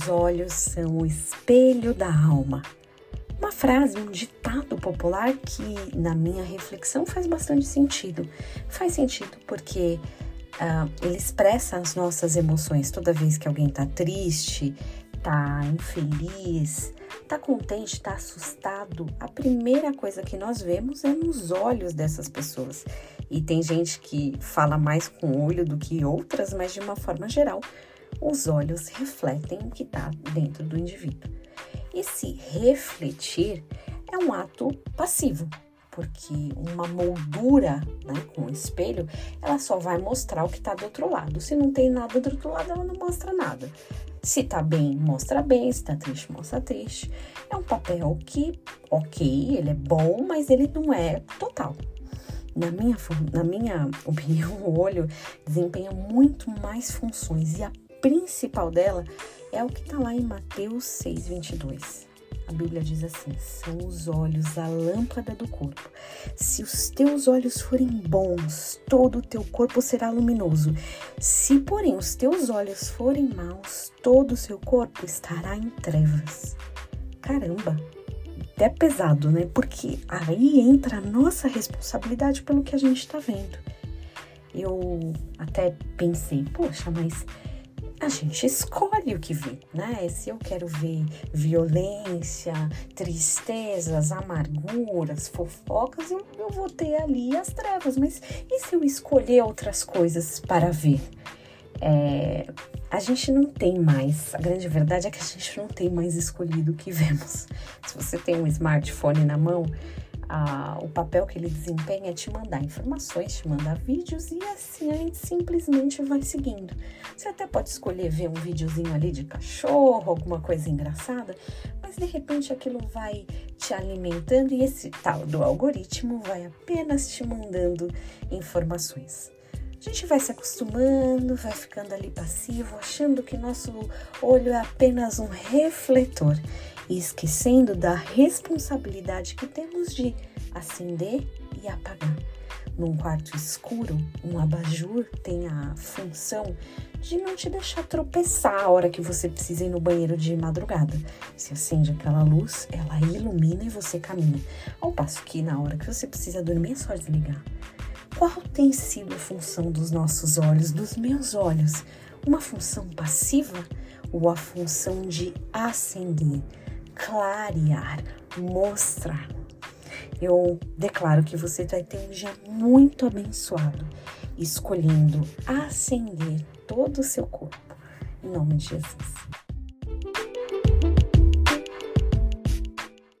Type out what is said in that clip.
Os olhos são o espelho da alma. Uma frase, um ditado popular que, na minha reflexão, faz bastante sentido. Faz sentido porque uh, ele expressa as nossas emoções. Toda vez que alguém está triste, está infeliz, está contente, está assustado, a primeira coisa que nós vemos é nos olhos dessas pessoas. E tem gente que fala mais com o olho do que outras, mas de uma forma geral, os olhos refletem o que está dentro do indivíduo. E se refletir é um ato passivo, porque uma moldura né, com o espelho, ela só vai mostrar o que está do outro lado. Se não tem nada do outro lado, ela não mostra nada. Se tá bem, mostra bem, se tá triste, mostra triste. É um papel que, ok, ele é bom, mas ele não é total. Na minha, na minha opinião, o olho desempenha muito mais funções e a principal dela é o que está lá em Mateus 6, 22. A Bíblia diz assim: são os olhos a lâmpada do corpo. Se os teus olhos forem bons, todo o teu corpo será luminoso. Se, porém, os teus olhos forem maus, todo o seu corpo estará em trevas. Caramba! Até pesado, né? Porque aí entra a nossa responsabilidade pelo que a gente está vendo. Eu até pensei, poxa, mas a gente escolhe o que vê, né? Se eu quero ver violência, tristezas, amarguras, fofocas, eu, eu vou ter ali as trevas. Mas e se eu escolher outras coisas para ver? É, a gente não tem mais, a grande verdade é que a gente não tem mais escolhido o que vemos. Se você tem um smartphone na mão, a, o papel que ele desempenha é te mandar informações, te mandar vídeos e assim a gente simplesmente vai seguindo. Você até pode escolher ver um videozinho ali de cachorro, alguma coisa engraçada, mas de repente aquilo vai te alimentando e esse tal do algoritmo vai apenas te mandando informações. A gente vai se acostumando, vai ficando ali passivo, achando que nosso olho é apenas um refletor e esquecendo da responsabilidade que temos de acender e apagar. Num quarto escuro, um abajur tem a função de não te deixar tropeçar a hora que você precisa ir no banheiro de madrugada. Se acende aquela luz, ela ilumina e você caminha. Ao passo que na hora que você precisa dormir é só desligar. Qual tem sido a função dos nossos olhos, dos meus olhos? Uma função passiva ou a função de acender, clarear, mostrar? Eu declaro que você vai ter um dia muito abençoado, escolhendo acender todo o seu corpo. Em nome de Jesus.